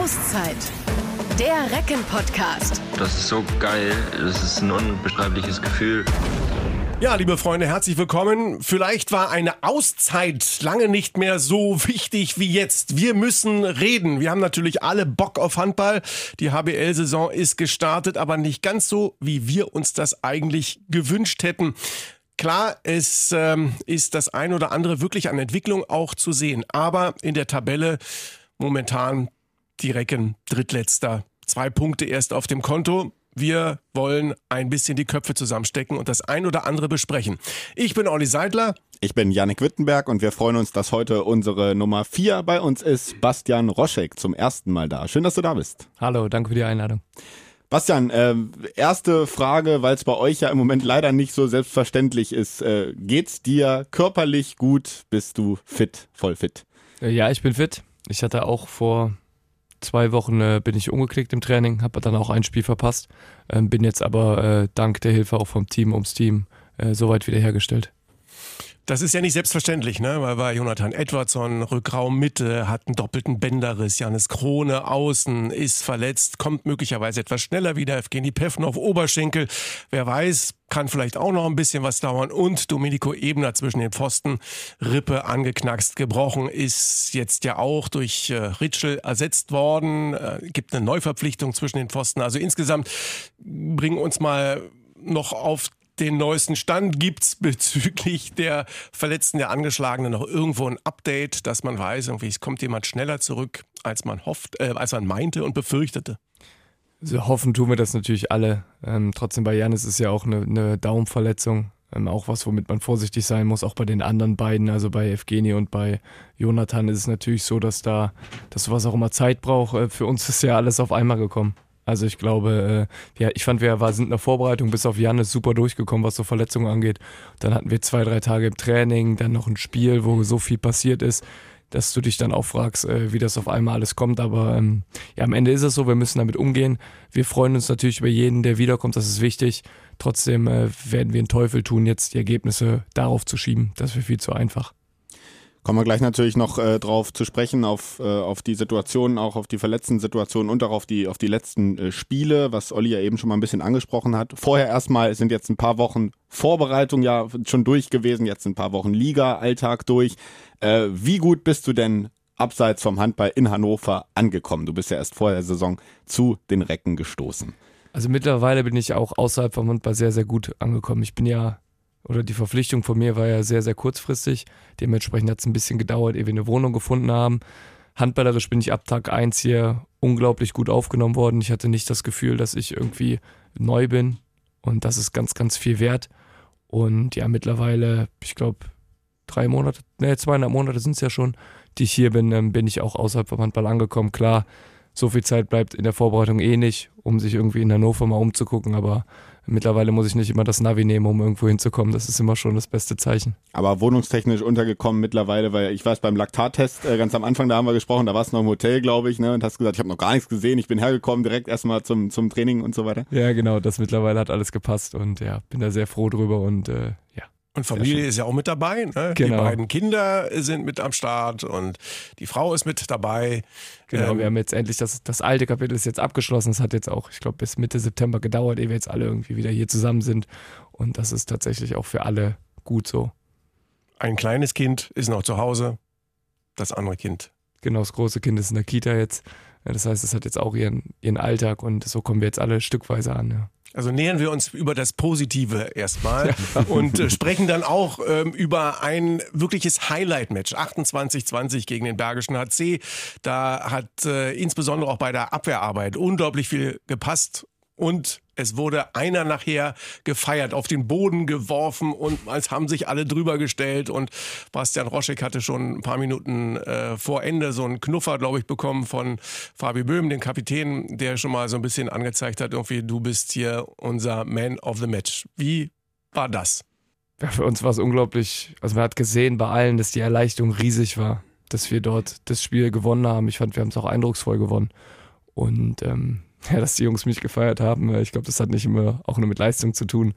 Auszeit. Der Recken-Podcast. Das ist so geil. Das ist ein unbeschreibliches Gefühl. Ja, liebe Freunde, herzlich willkommen. Vielleicht war eine Auszeit lange nicht mehr so wichtig wie jetzt. Wir müssen reden. Wir haben natürlich alle Bock auf Handball. Die HBL-Saison ist gestartet, aber nicht ganz so, wie wir uns das eigentlich gewünscht hätten. Klar, es ähm, ist das ein oder andere wirklich an Entwicklung auch zu sehen. Aber in der Tabelle momentan die Recken drittletzter. Zwei Punkte erst auf dem Konto. Wir wollen ein bisschen die Köpfe zusammenstecken und das ein oder andere besprechen. Ich bin Olli Seidler. Ich bin Yannick Wittenberg und wir freuen uns, dass heute unsere Nummer vier bei uns ist. Bastian Roschek zum ersten Mal da. Schön, dass du da bist. Hallo, danke für die Einladung. Bastian, äh, erste Frage, weil es bei euch ja im Moment leider nicht so selbstverständlich ist. Äh, geht's dir körperlich gut? Bist du fit, voll fit? Äh, ja, ich bin fit. Ich hatte auch vor zwei Wochen äh, bin ich umgeklickt im Training, habe dann auch ein Spiel verpasst, ähm, bin jetzt aber äh, dank der Hilfe auch vom Team ums Team äh, soweit wiederhergestellt. Das ist ja nicht selbstverständlich, ne? weil bei Jonathan Edwardson Rückraum Mitte hat einen doppelten Bänderriss, Janis Krone außen ist verletzt, kommt möglicherweise etwas schneller wieder, Evgeny Pevnov Oberschenkel, wer weiß, kann vielleicht auch noch ein bisschen was dauern. Und Domenico Ebner zwischen den Pfosten, Rippe angeknackst, gebrochen, ist jetzt ja auch durch äh, Ritschel ersetzt worden, äh, gibt eine Neuverpflichtung zwischen den Pfosten, also insgesamt bringen uns mal noch auf den neuesten Stand gibt es bezüglich der Verletzten, der Angeschlagenen noch irgendwo ein Update, dass man weiß, irgendwie es kommt jemand schneller zurück, als man hofft, äh, als man meinte und befürchtete. Also hoffen tun wir das natürlich alle. Ähm, trotzdem bei Janis ist ja auch eine, eine Daumenverletzung. Ähm, auch was, womit man vorsichtig sein muss, auch bei den anderen beiden, also bei Evgeni und bei Jonathan ist es natürlich so, dass da, dass sowas auch immer Zeit braucht. Äh, für uns ist ja alles auf einmal gekommen. Also ich glaube, äh, ja, ich fand, wir sind in der Vorbereitung bis auf Janis super durchgekommen, was so Verletzungen angeht. Dann hatten wir zwei, drei Tage im Training, dann noch ein Spiel, wo so viel passiert ist, dass du dich dann auch fragst, äh, wie das auf einmal alles kommt. Aber ähm, ja, am Ende ist es so, wir müssen damit umgehen. Wir freuen uns natürlich über jeden, der wiederkommt, das ist wichtig. Trotzdem äh, werden wir einen Teufel tun, jetzt die Ergebnisse darauf zu schieben. Das wäre viel zu einfach. Kommen wir gleich natürlich noch äh, drauf zu sprechen, auf, äh, auf die Situation, auch auf die verletzten Situationen und auch auf die, auf die letzten äh, Spiele, was Olli ja eben schon mal ein bisschen angesprochen hat. Vorher erstmal sind jetzt ein paar Wochen Vorbereitung ja schon durch gewesen, jetzt ein paar Wochen Liga-Alltag durch. Äh, wie gut bist du denn abseits vom Handball in Hannover angekommen? Du bist ja erst vor der Saison zu den Recken gestoßen. Also mittlerweile bin ich auch außerhalb vom Handball sehr, sehr gut angekommen. Ich bin ja oder die Verpflichtung von mir war ja sehr, sehr kurzfristig. Dementsprechend hat es ein bisschen gedauert, ehe wir eine Wohnung gefunden haben. Handballerisch bin ich ab Tag 1 hier unglaublich gut aufgenommen worden. Ich hatte nicht das Gefühl, dass ich irgendwie neu bin. Und das ist ganz, ganz viel wert. Und ja, mittlerweile, ich glaube, drei Monate, ne, zweieinhalb Monate sind es ja schon, die ich hier bin, ähm, bin ich auch außerhalb vom Handball angekommen. Klar, so viel Zeit bleibt in der Vorbereitung eh nicht, um sich irgendwie in Hannover mal umzugucken, aber mittlerweile muss ich nicht immer das Navi nehmen, um irgendwo hinzukommen. Das ist immer schon das beste Zeichen. Aber wohnungstechnisch untergekommen mittlerweile, weil ich weiß, beim Laktattest äh, ganz am Anfang, da haben wir gesprochen, da warst du noch im Hotel, glaube ich, ne, und hast gesagt, ich habe noch gar nichts gesehen, ich bin hergekommen, direkt erstmal zum, zum Training und so weiter. Ja, genau, das mittlerweile hat alles gepasst und ja, bin da sehr froh drüber und äh, ja, und Familie ist ja auch mit dabei. Ne? Genau. Die beiden Kinder sind mit am Start und die Frau ist mit dabei. Genau, ähm, wir haben jetzt endlich das, das alte Kapitel ist jetzt abgeschlossen. Es hat jetzt auch, ich glaube, bis Mitte September gedauert, ehe wir jetzt alle irgendwie wieder hier zusammen sind. Und das ist tatsächlich auch für alle gut so. Ein kleines Kind ist noch zu Hause, das andere Kind. Genau, das große Kind ist in der Kita jetzt. Das heißt, es hat jetzt auch ihren, ihren Alltag und so kommen wir jetzt alle stückweise an. Ja. Also nähern wir uns über das Positive erstmal ja. und äh, sprechen dann auch ähm, über ein wirkliches Highlight-Match. 28-20 gegen den Bergischen HC. Da hat äh, insbesondere auch bei der Abwehrarbeit unglaublich viel gepasst und es wurde einer nachher gefeiert, auf den Boden geworfen und es haben sich alle drüber gestellt und Bastian Roschek hatte schon ein paar Minuten äh, vor Ende so einen Knuffer, glaube ich, bekommen von Fabi Böhm, den Kapitän, der schon mal so ein bisschen angezeigt hat, irgendwie du bist hier unser Man of the Match. Wie war das? Ja, für uns war es unglaublich, also man hat gesehen bei allen, dass die Erleichterung riesig war, dass wir dort das Spiel gewonnen haben. Ich fand, wir haben es auch eindrucksvoll gewonnen. Und ähm, ja, dass die Jungs mich gefeiert haben. Ich glaube, das hat nicht immer auch nur mit Leistung zu tun.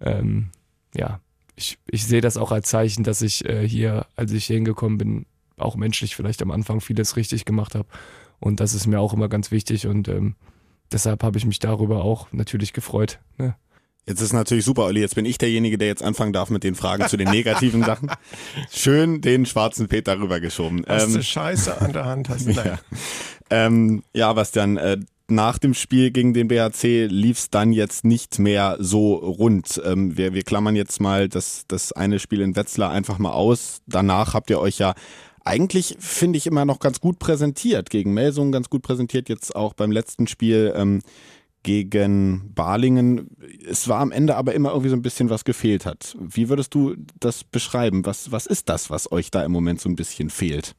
Ähm, ja, ich, ich sehe das auch als Zeichen, dass ich äh, hier, als ich hier hingekommen bin, auch menschlich vielleicht am Anfang vieles richtig gemacht habe Und das ist mir auch immer ganz wichtig und ähm, deshalb habe ich mich darüber auch natürlich gefreut. Ne? Jetzt ist natürlich super, Olli. Jetzt bin ich derjenige, der jetzt anfangen darf mit den Fragen zu den negativen Sachen. Schön den schwarzen Peter rübergeschoben. Was ähm, Scheiße an der Hand hast. du. Ja, ähm, ja Bastian, äh, nach dem Spiel gegen den BHC lief es dann jetzt nicht mehr so rund. Ähm, wir, wir klammern jetzt mal das, das eine Spiel in Wetzlar einfach mal aus. Danach habt ihr euch ja eigentlich, finde ich, immer noch ganz gut präsentiert. Gegen Melsungen ganz gut präsentiert, jetzt auch beim letzten Spiel ähm, gegen Balingen. Es war am Ende aber immer irgendwie so ein bisschen was gefehlt hat. Wie würdest du das beschreiben? Was, was ist das, was euch da im Moment so ein bisschen fehlt?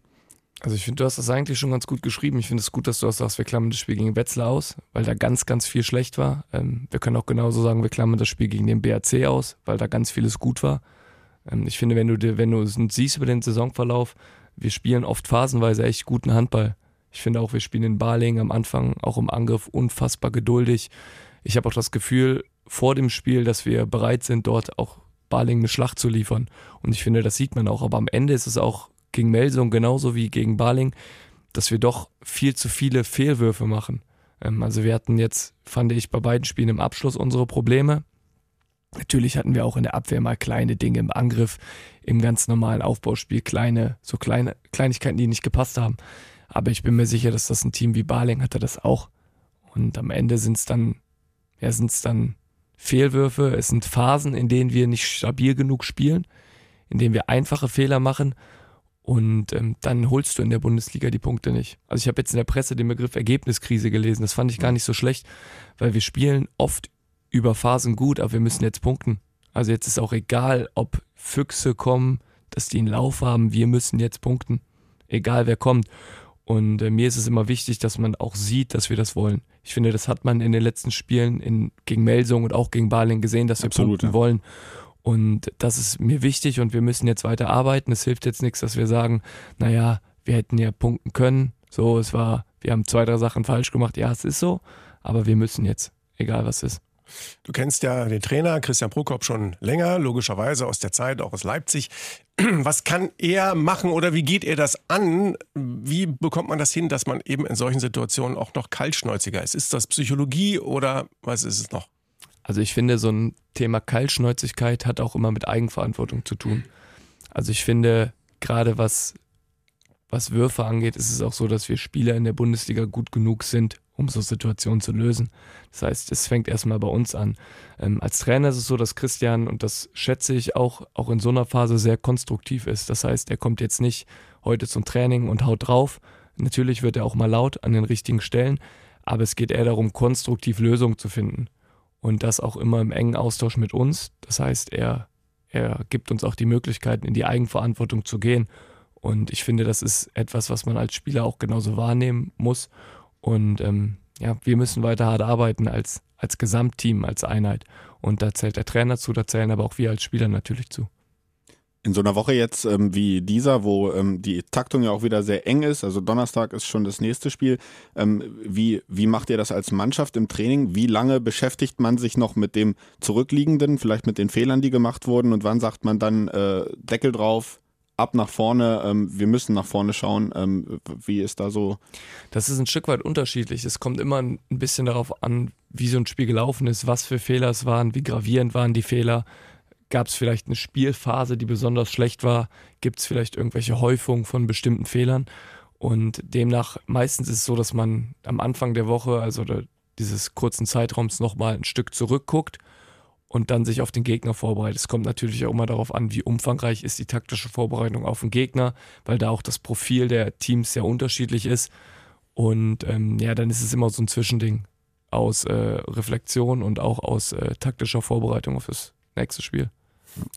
Also ich finde, du hast das eigentlich schon ganz gut geschrieben. Ich finde es gut, dass du auch sagst, wir klammern das Spiel gegen Wetzlar aus, weil da ganz, ganz viel schlecht war. Ähm, wir können auch genauso sagen, wir klammern das Spiel gegen den BAC aus, weil da ganz vieles gut war. Ähm, ich finde, wenn du dir, wenn du es siehst über den Saisonverlauf, wir spielen oft phasenweise echt guten Handball. Ich finde auch, wir spielen in Barling am Anfang auch im Angriff unfassbar geduldig. Ich habe auch das Gefühl vor dem Spiel, dass wir bereit sind, dort auch Barling eine Schlacht zu liefern. Und ich finde, das sieht man auch. Aber am Ende ist es auch gegen Melsung genauso wie gegen Baling, dass wir doch viel zu viele Fehlwürfe machen. Ähm, also wir hatten jetzt, fand ich, bei beiden Spielen im Abschluss unsere Probleme. Natürlich hatten wir auch in der Abwehr mal kleine Dinge im Angriff, im ganz normalen Aufbauspiel, kleine, so kleine Kleinigkeiten, die nicht gepasst haben. Aber ich bin mir sicher, dass das ein Team wie Baling hatte das auch. Und am Ende sind es dann, ja, sind es dann Fehlwürfe, es sind Phasen, in denen wir nicht stabil genug spielen, in denen wir einfache Fehler machen und ähm, dann holst du in der Bundesliga die Punkte nicht. Also ich habe jetzt in der Presse den Begriff Ergebniskrise gelesen. Das fand ich gar nicht so schlecht, weil wir spielen oft über Phasen gut, aber wir müssen jetzt punkten. Also jetzt ist auch egal, ob Füchse kommen, dass die einen Lauf haben. Wir müssen jetzt punkten, egal wer kommt. Und äh, mir ist es immer wichtig, dass man auch sieht, dass wir das wollen. Ich finde, das hat man in den letzten Spielen in, gegen Melsung und auch gegen Baling gesehen, dass wir Absolut, punkten ja. wollen. Und das ist mir wichtig und wir müssen jetzt weiter arbeiten. Es hilft jetzt nichts, dass wir sagen, naja, wir hätten ja punkten können. So, es war, wir haben zwei, drei Sachen falsch gemacht. Ja, es ist so, aber wir müssen jetzt, egal was ist. Du kennst ja den Trainer Christian Prokop schon länger, logischerweise aus der Zeit, auch aus Leipzig. Was kann er machen oder wie geht er das an? Wie bekommt man das hin, dass man eben in solchen Situationen auch noch kaltschnäuziger ist? Ist das Psychologie oder was ist es noch? Also ich finde, so ein Thema Kaltschnäuzigkeit hat auch immer mit Eigenverantwortung zu tun. Also ich finde, gerade was, was Würfe angeht, ist es auch so, dass wir Spieler in der Bundesliga gut genug sind, um so Situationen zu lösen. Das heißt, es fängt erstmal bei uns an. Ähm, als Trainer ist es so, dass Christian, und das schätze ich auch, auch in so einer Phase sehr konstruktiv ist. Das heißt, er kommt jetzt nicht heute zum Training und haut drauf. Natürlich wird er auch mal laut an den richtigen Stellen, aber es geht eher darum, konstruktiv Lösungen zu finden und das auch immer im engen Austausch mit uns. Das heißt, er, er gibt uns auch die Möglichkeit, in die Eigenverantwortung zu gehen. Und ich finde, das ist etwas, was man als Spieler auch genauso wahrnehmen muss. Und ähm, ja, wir müssen weiter hart arbeiten als, als Gesamtteam, als Einheit. Und da zählt der Trainer zu, da zählen aber auch wir als Spieler natürlich zu in so einer Woche jetzt ähm, wie dieser, wo ähm, die Taktung ja auch wieder sehr eng ist, also Donnerstag ist schon das nächste Spiel, ähm, wie, wie macht ihr das als Mannschaft im Training? Wie lange beschäftigt man sich noch mit dem Zurückliegenden, vielleicht mit den Fehlern, die gemacht wurden und wann sagt man dann äh, Deckel drauf, ab nach vorne, ähm, wir müssen nach vorne schauen. Ähm, wie ist da so? Das ist ein Stück weit unterschiedlich. Es kommt immer ein bisschen darauf an, wie so ein Spiel gelaufen ist, was für Fehler es waren, wie gravierend waren die Fehler. Gab es vielleicht eine Spielphase, die besonders schlecht war? Gibt es vielleicht irgendwelche Häufungen von bestimmten Fehlern? Und demnach, meistens ist es so, dass man am Anfang der Woche, also dieses kurzen Zeitraums, nochmal ein Stück zurückguckt und dann sich auf den Gegner vorbereitet. Es kommt natürlich auch immer darauf an, wie umfangreich ist die taktische Vorbereitung auf den Gegner, weil da auch das Profil der Teams sehr unterschiedlich ist. Und ähm, ja, dann ist es immer so ein Zwischending aus äh, Reflexion und auch aus äh, taktischer Vorbereitung auf das nächste Spiel.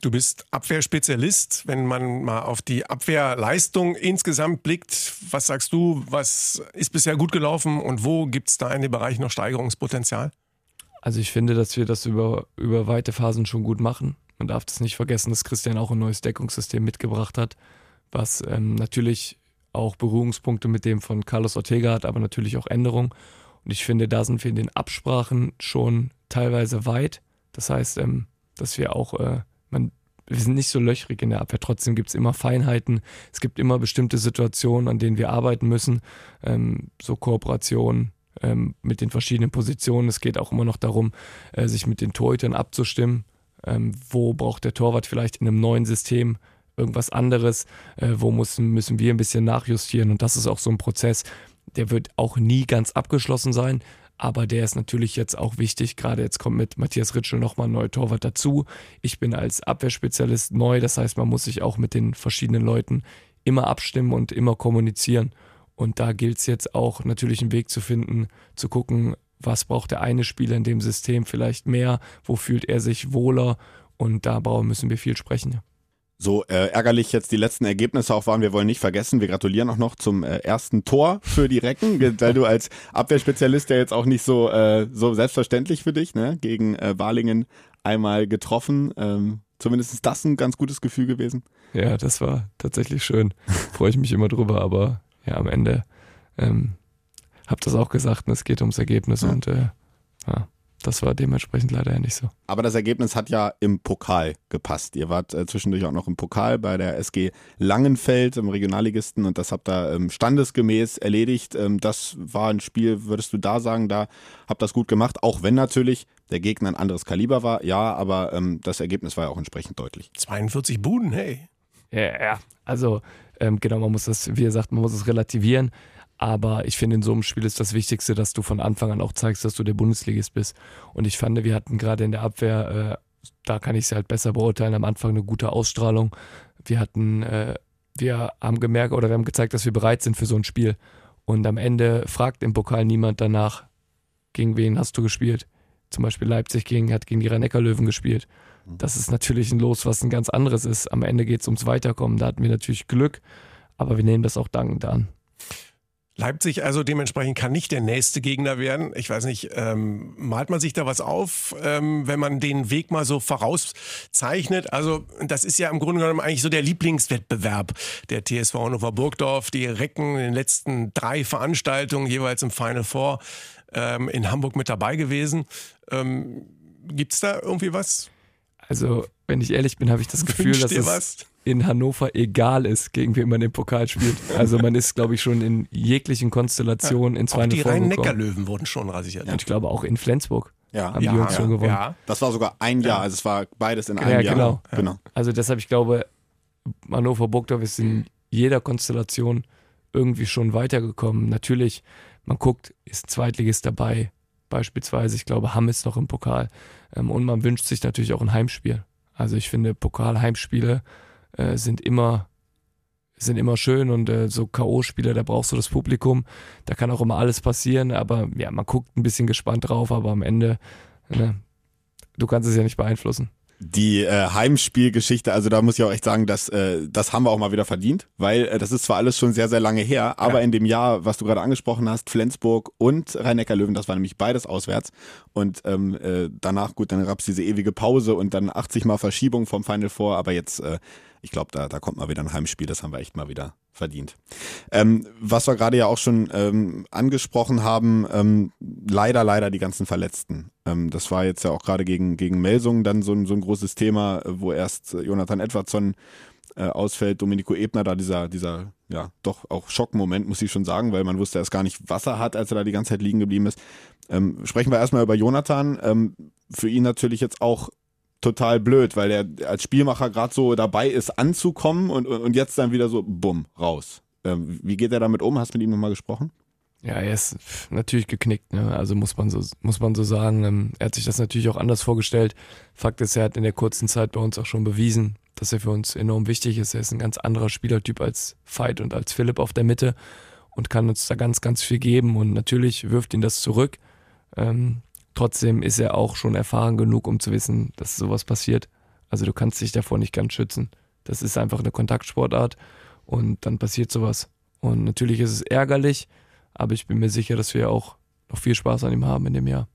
Du bist Abwehrspezialist. Wenn man mal auf die Abwehrleistung insgesamt blickt, was sagst du, was ist bisher gut gelaufen und wo gibt es da in dem Bereich noch Steigerungspotenzial? Also ich finde, dass wir das über, über weite Phasen schon gut machen. Man darf das nicht vergessen, dass Christian auch ein neues Deckungssystem mitgebracht hat, was ähm, natürlich auch Berührungspunkte mit dem von Carlos Ortega hat, aber natürlich auch Änderungen. Und ich finde, da sind wir in den Absprachen schon teilweise weit. Das heißt, ähm, dass wir auch äh, man wir sind nicht so löchrig in der Abwehr. Trotzdem gibt es immer Feinheiten. Es gibt immer bestimmte Situationen, an denen wir arbeiten müssen. Ähm, so Kooperationen ähm, mit den verschiedenen Positionen. Es geht auch immer noch darum, äh, sich mit den Torhütern abzustimmen. Ähm, wo braucht der Torwart vielleicht in einem neuen System irgendwas anderes? Äh, wo müssen, müssen wir ein bisschen nachjustieren? Und das ist auch so ein Prozess, der wird auch nie ganz abgeschlossen sein. Aber der ist natürlich jetzt auch wichtig. Gerade jetzt kommt mit Matthias Ritschel nochmal ein neuer Torwart dazu. Ich bin als Abwehrspezialist neu. Das heißt, man muss sich auch mit den verschiedenen Leuten immer abstimmen und immer kommunizieren. Und da gilt es jetzt auch natürlich einen Weg zu finden, zu gucken, was braucht der eine Spieler in dem System vielleicht mehr, wo fühlt er sich wohler und da müssen wir viel sprechen. So äh, ärgerlich jetzt die letzten Ergebnisse auch waren, wir wollen nicht vergessen, wir gratulieren auch noch zum äh, ersten Tor für die Recken, weil du als Abwehrspezialist ja jetzt auch nicht so, äh, so selbstverständlich für dich, ne? Gegen äh, Balingen einmal getroffen. Ähm, zumindest ist das ein ganz gutes Gefühl gewesen. Ja, das war tatsächlich schön. Freue ich mich immer drüber, aber ja, am Ende ähm, hab das auch gesagt, es geht ums Ergebnis ja. und äh, ja, das war dementsprechend leider ja nicht so. Aber das Ergebnis hat ja im Pokal gepasst. Ihr wart äh, zwischendurch auch noch im Pokal bei der SG Langenfeld im Regionalligisten und das habt ihr ähm, standesgemäß erledigt. Ähm, das war ein Spiel, würdest du da sagen, da habt das gut gemacht, auch wenn natürlich der Gegner ein anderes Kaliber war. Ja, aber ähm, das Ergebnis war ja auch entsprechend deutlich. 42 Buden, hey. Ja, ja. Also ähm, genau, man muss das, wie gesagt, man muss es relativieren. Aber ich finde, in so einem Spiel ist das Wichtigste, dass du von Anfang an auch zeigst, dass du der Bundesligist bist. Und ich fand, wir hatten gerade in der Abwehr, äh, da kann ich es halt besser beurteilen, am Anfang eine gute Ausstrahlung. Wir hatten, äh, wir haben gemerkt oder wir haben gezeigt, dass wir bereit sind für so ein Spiel. Und am Ende fragt im Pokal niemand danach, gegen wen hast du gespielt. Zum Beispiel Leipzig gegen, hat gegen die rhein löwen gespielt. Das ist natürlich ein Los, was ein ganz anderes ist. Am Ende geht es ums Weiterkommen. Da hatten wir natürlich Glück, aber wir nehmen das auch dankend an. Leipzig also dementsprechend kann nicht der nächste Gegner werden. Ich weiß nicht, ähm, malt man sich da was auf, ähm, wenn man den Weg mal so vorauszeichnet? Also das ist ja im Grunde genommen eigentlich so der Lieblingswettbewerb der TSV Hannover Burgdorf. Die Recken in den letzten drei Veranstaltungen jeweils im Final Four ähm, in Hamburg mit dabei gewesen. Ähm, Gibt es da irgendwie was? Also, wenn ich ehrlich bin, habe ich das Gefühl, dass es was? In Hannover egal ist, gegen wen man den Pokal spielt. Also man ist, glaube ich, schon in jeglichen Konstellationen ja, in zwei Die Rhein-Neckar-Löwen wurden schon rasiert. Ja, und ich glaube auch in Flensburg. Ja, haben ja, die uns schon gewonnen. Ja. Das war sogar ein Jahr, also es war beides in einem ja, Jahr. Genau. genau. Also deshalb, ich glaube, Hannover Burgdorf ist in jeder Konstellation irgendwie schon weitergekommen. Natürlich, man guckt, ist ein Zweitligist dabei, beispielsweise. Ich glaube, Hamm ist noch im Pokal. Ähm, und man wünscht sich natürlich auch ein Heimspiel. Also ich finde, Pokal-Heimspiele äh, sind immer sind immer schön und äh, so K.O.-Spiele, da brauchst du das Publikum. Da kann auch immer alles passieren, aber ja, man guckt ein bisschen gespannt drauf, aber am Ende, ne, du kannst es ja nicht beeinflussen die äh, Heimspielgeschichte, also da muss ich auch echt sagen, dass, äh, das haben wir auch mal wieder verdient, weil äh, das ist zwar alles schon sehr, sehr lange her, aber ja. in dem Jahr, was du gerade angesprochen hast, Flensburg und Rhein-Neckar-Löwen, das war nämlich beides auswärts und ähm, äh, danach, gut, dann gab es diese ewige Pause und dann 80 Mal Verschiebung vom Final Four, aber jetzt, äh, ich glaube, da, da kommt mal wieder ein Heimspiel, das haben wir echt mal wieder verdient. Ähm, was wir gerade ja auch schon ähm, angesprochen haben, ähm, leider, leider die ganzen Verletzten. Ähm, das war jetzt ja auch gerade gegen, gegen Melsungen dann so, ein so ein großes Thema, wo erst Jonathan Edwardson äh, ausfällt, Domenico Ebner da dieser, dieser, ja, doch auch Schockmoment, muss ich schon sagen, weil man wusste erst gar nicht, was er hat, als er da die ganze Zeit liegen geblieben ist. Ähm, sprechen wir erstmal über Jonathan. Ähm, für ihn natürlich jetzt auch total blöd, weil er als Spielmacher gerade so dabei ist, anzukommen und, und jetzt dann wieder so, bumm, raus. Ähm, wie geht er damit um? Hast du mit ihm nochmal gesprochen? Ja, er ist natürlich geknickt, ne? Also muss man so, muss man so sagen. Ähm, er hat sich das natürlich auch anders vorgestellt. Fakt ist, er hat in der kurzen Zeit bei uns auch schon bewiesen, dass er für uns enorm wichtig ist. Er ist ein ganz anderer Spielertyp als Veit und als Philipp auf der Mitte und kann uns da ganz, ganz viel geben. Und natürlich wirft ihn das zurück. Ähm, Trotzdem ist er auch schon erfahren genug, um zu wissen, dass sowas passiert. Also du kannst dich davor nicht ganz schützen. Das ist einfach eine Kontaktsportart und dann passiert sowas. Und natürlich ist es ärgerlich, aber ich bin mir sicher, dass wir auch noch viel Spaß an ihm haben in dem Jahr.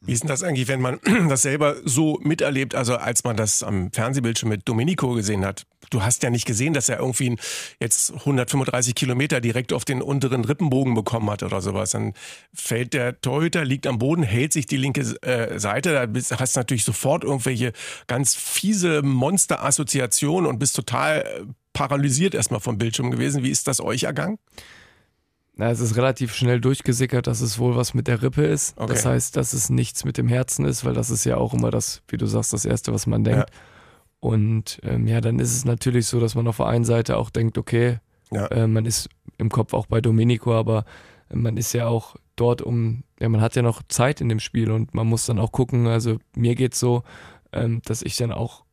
Wie ist denn das eigentlich, wenn man das selber so miterlebt, also als man das am Fernsehbildschirm mit Domenico gesehen hat? Du hast ja nicht gesehen, dass er irgendwie jetzt 135 Kilometer direkt auf den unteren Rippenbogen bekommen hat oder sowas. Dann fällt der Torhüter, liegt am Boden, hält sich die linke äh, Seite. Da hast du natürlich sofort irgendwelche ganz fiese Monster-Assoziationen und bist total äh, paralysiert erstmal vom Bildschirm gewesen. Wie ist das euch ergangen? Na, es ist relativ schnell durchgesickert, dass es wohl was mit der Rippe ist. Okay. Das heißt, dass es nichts mit dem Herzen ist, weil das ist ja auch immer das, wie du sagst, das Erste, was man denkt. Ja. Und ähm, ja, dann ist es natürlich so, dass man auf der einen Seite auch denkt, okay, ja. äh, man ist im Kopf auch bei Domenico, aber man ist ja auch dort um, ja, man hat ja noch Zeit in dem Spiel und man muss dann auch gucken, also mir geht es so, ähm, dass ich dann auch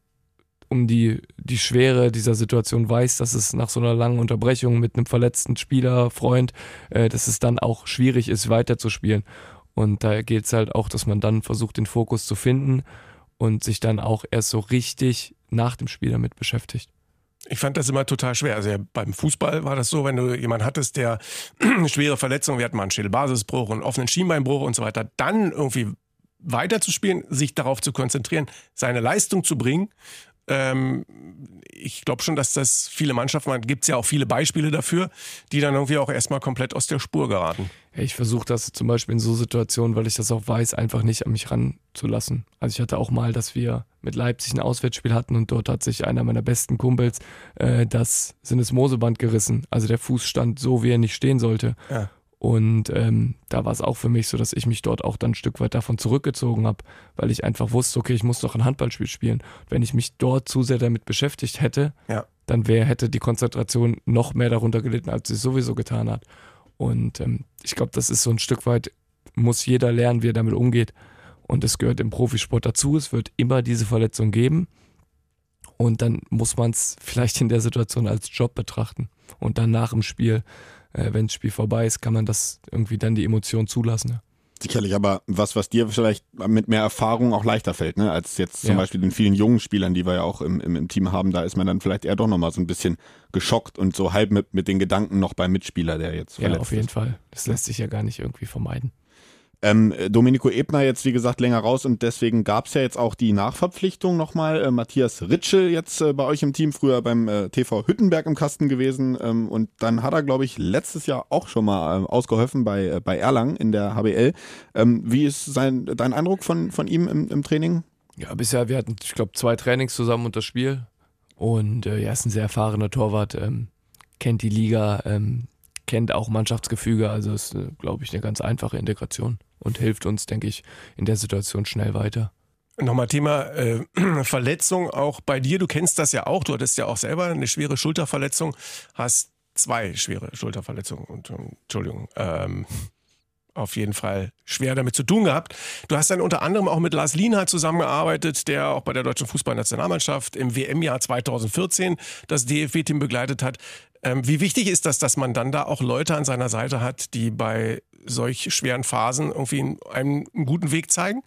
um die, die Schwere dieser Situation weiß, dass es nach so einer langen Unterbrechung mit einem verletzten Spieler, Freund, äh, dass es dann auch schwierig ist, weiterzuspielen. Und da geht es halt auch, dass man dann versucht, den Fokus zu finden und sich dann auch erst so richtig nach dem Spiel damit beschäftigt. Ich fand das immer total schwer. Also ja, beim Fußball war das so, wenn du jemanden hattest, der eine schwere Verletzung, wir hatten mal einen Schädelbasisbruch, einen offenen Schienbeinbruch und so weiter, dann irgendwie weiterzuspielen, sich darauf zu konzentrieren, seine Leistung zu bringen ähm, ich glaube schon, dass das viele Mannschaften, gibt es ja auch viele Beispiele dafür, die dann irgendwie auch erstmal komplett aus der Spur geraten. Ich versuche das zum Beispiel in so Situationen, weil ich das auch weiß, einfach nicht an mich ranzulassen. Also ich hatte auch mal, dass wir mit Leipzig ein Auswärtsspiel hatten und dort hat sich einer meiner besten Kumpels äh, das Sinnesmoseband gerissen. Also der Fuß stand so, wie er nicht stehen sollte. Ja. Und ähm, da war es auch für mich so, dass ich mich dort auch dann ein Stück weit davon zurückgezogen habe, weil ich einfach wusste, okay, ich muss doch ein Handballspiel spielen. Wenn ich mich dort zu sehr damit beschäftigt hätte, ja. dann wär, hätte die Konzentration noch mehr darunter gelitten, als sie sowieso getan hat. Und ähm, ich glaube, das ist so ein Stück weit, muss jeder lernen, wie er damit umgeht. Und es gehört im Profisport dazu. Es wird immer diese Verletzung geben. Und dann muss man es vielleicht in der Situation als Job betrachten. Und dann nach dem Spiel äh, wenn das Spiel vorbei ist, kann man das irgendwie dann die Emotion zulassen. Ja. Sicherlich, aber was, was dir vielleicht mit mehr Erfahrung auch leichter fällt, ne, als jetzt zum ja. Beispiel den vielen jungen Spielern, die wir ja auch im, im, im, Team haben, da ist man dann vielleicht eher doch nochmal so ein bisschen geschockt und so halb mit, mit den Gedanken noch beim Mitspieler, der jetzt verletzt Ja, auf jeden ist. Fall. Das lässt sich ja gar nicht irgendwie vermeiden. Ähm, Domenico Ebner jetzt, wie gesagt, länger raus und deswegen gab es ja jetzt auch die Nachverpflichtung nochmal. Äh, Matthias Ritschel jetzt äh, bei euch im Team, früher beim äh, TV Hüttenberg im Kasten gewesen ähm, und dann hat er, glaube ich, letztes Jahr auch schon mal äh, ausgeholfen bei, äh, bei Erlangen in der HBL. Ähm, wie ist sein, dein Eindruck von, von ihm im, im Training? Ja, bisher, wir hatten, ich glaube, zwei Trainings zusammen und das Spiel und äh, er ist ein sehr erfahrener Torwart, ähm, kennt die Liga, ähm, kennt auch Mannschaftsgefüge, also ist, glaube ich, eine ganz einfache Integration und hilft uns, denke ich, in der Situation schnell weiter. Nochmal Thema äh, Verletzung auch bei dir. Du kennst das ja auch. Du hattest ja auch selber eine schwere Schulterverletzung, hast zwei schwere Schulterverletzungen und um, Entschuldigung. Ähm, auf jeden Fall schwer damit zu tun gehabt. Du hast dann unter anderem auch mit Lars Lienhardt zusammengearbeitet, der auch bei der deutschen Fußballnationalmannschaft im WM-Jahr 2014 das DFB-Team begleitet hat. Ähm, wie wichtig ist das, dass man dann da auch Leute an seiner Seite hat, die bei solch schweren Phasen irgendwie einen, einen guten Weg zeigen?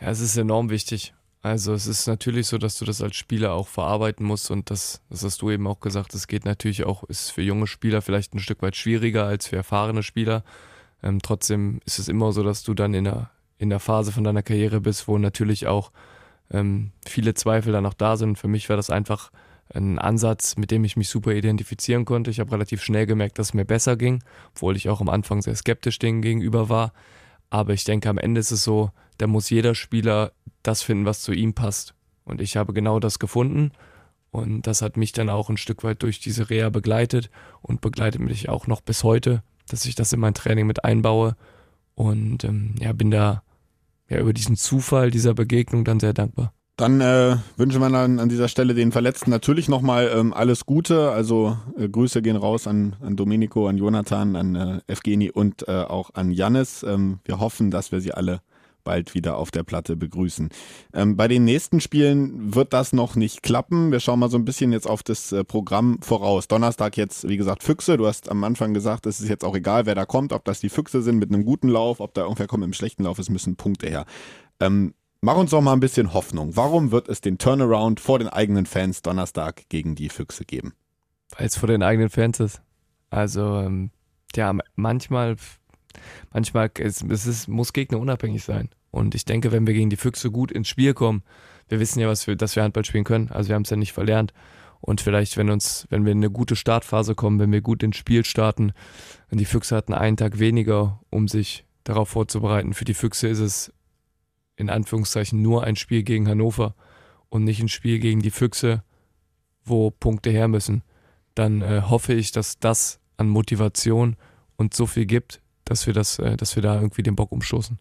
Ja, es ist enorm wichtig. Also es ist natürlich so, dass du das als Spieler auch verarbeiten musst und das, das hast du eben auch gesagt, es geht natürlich auch, ist für junge Spieler vielleicht ein Stück weit schwieriger als für erfahrene Spieler. Ähm, trotzdem ist es immer so, dass du dann in der, in der Phase von deiner Karriere bist, wo natürlich auch ähm, viele Zweifel dann noch da sind. Für mich war das einfach ein Ansatz, mit dem ich mich super identifizieren konnte. Ich habe relativ schnell gemerkt, dass es mir besser ging, obwohl ich auch am Anfang sehr skeptisch dem gegenüber war. Aber ich denke, am Ende ist es so, da muss jeder Spieler das finden, was zu ihm passt. Und ich habe genau das gefunden. Und das hat mich dann auch ein Stück weit durch diese Reha begleitet und begleitet mich auch noch bis heute, dass ich das in mein Training mit einbaue. Und ähm, ja, bin da ja über diesen Zufall dieser Begegnung dann sehr dankbar. Dann äh, wünschen wir dann an dieser Stelle den Verletzten natürlich nochmal ähm, alles Gute. Also äh, Grüße gehen raus an, an Domenico, an Jonathan, an äh, Evgeni und äh, auch an Jannis. Ähm, wir hoffen, dass wir sie alle bald wieder auf der Platte begrüßen. Ähm, bei den nächsten Spielen wird das noch nicht klappen. Wir schauen mal so ein bisschen jetzt auf das äh, Programm voraus. Donnerstag jetzt, wie gesagt, Füchse. Du hast am Anfang gesagt, es ist jetzt auch egal, wer da kommt, ob das die Füchse sind mit einem guten Lauf, ob da irgendwer kommt mit einem schlechten Lauf, es müssen Punkte her. Ähm, Mach uns doch mal ein bisschen Hoffnung. Warum wird es den Turnaround vor den eigenen Fans Donnerstag gegen die Füchse geben? Weil es vor den eigenen Fans ist. Also, ähm, ja, manchmal, manchmal, es, es ist, muss gegnerunabhängig sein. Und ich denke, wenn wir gegen die Füchse gut ins Spiel kommen, wir wissen ja, was wir, dass wir Handball spielen können. Also wir haben es ja nicht verlernt. Und vielleicht, wenn uns, wenn wir in eine gute Startphase kommen, wenn wir gut ins Spiel starten, und die Füchse hatten einen Tag weniger, um sich darauf vorzubereiten. Für die Füchse ist es in Anführungszeichen nur ein Spiel gegen Hannover und nicht ein Spiel gegen die Füchse, wo Punkte her müssen. Dann äh, hoffe ich, dass das an Motivation und so viel gibt, dass wir das, äh, dass wir da irgendwie den Bock umstoßen.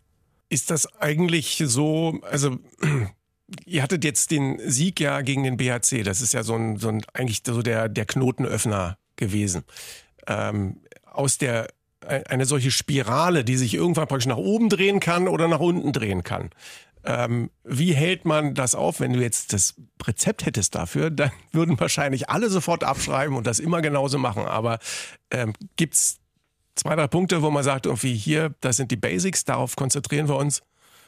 Ist das eigentlich so, also ihr hattet jetzt den Sieg ja gegen den BHC, das ist ja so ein, so ein eigentlich so der, der Knotenöffner gewesen. Ähm, aus der eine solche Spirale, die sich irgendwann praktisch nach oben drehen kann oder nach unten drehen kann. Ähm, wie hält man das auf? Wenn du jetzt das Rezept hättest dafür, dann würden wahrscheinlich alle sofort abschreiben und das immer genauso machen. Aber ähm, gibt es zwei, drei Punkte, wo man sagt, irgendwie hier, das sind die Basics, darauf konzentrieren wir uns?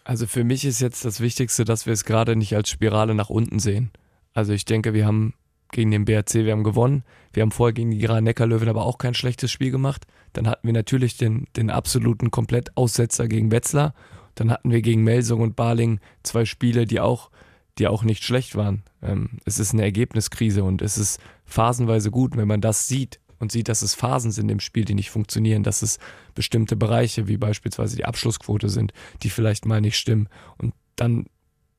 Also für mich ist jetzt das Wichtigste, dass wir es gerade nicht als Spirale nach unten sehen. Also ich denke, wir haben gegen den BRC, wir haben gewonnen. Wir haben vorher gegen die Rhein-Neckar-Löwen aber auch kein schlechtes Spiel gemacht. Dann hatten wir natürlich den, den absoluten Komplettaussetzer gegen Wetzlar. Dann hatten wir gegen Melsung und Barling zwei Spiele, die auch, die auch nicht schlecht waren. Ähm, es ist eine Ergebniskrise und es ist phasenweise gut, wenn man das sieht und sieht, dass es Phasen sind im Spiel, die nicht funktionieren, dass es bestimmte Bereiche, wie beispielsweise die Abschlussquote sind, die vielleicht mal nicht stimmen. Und dann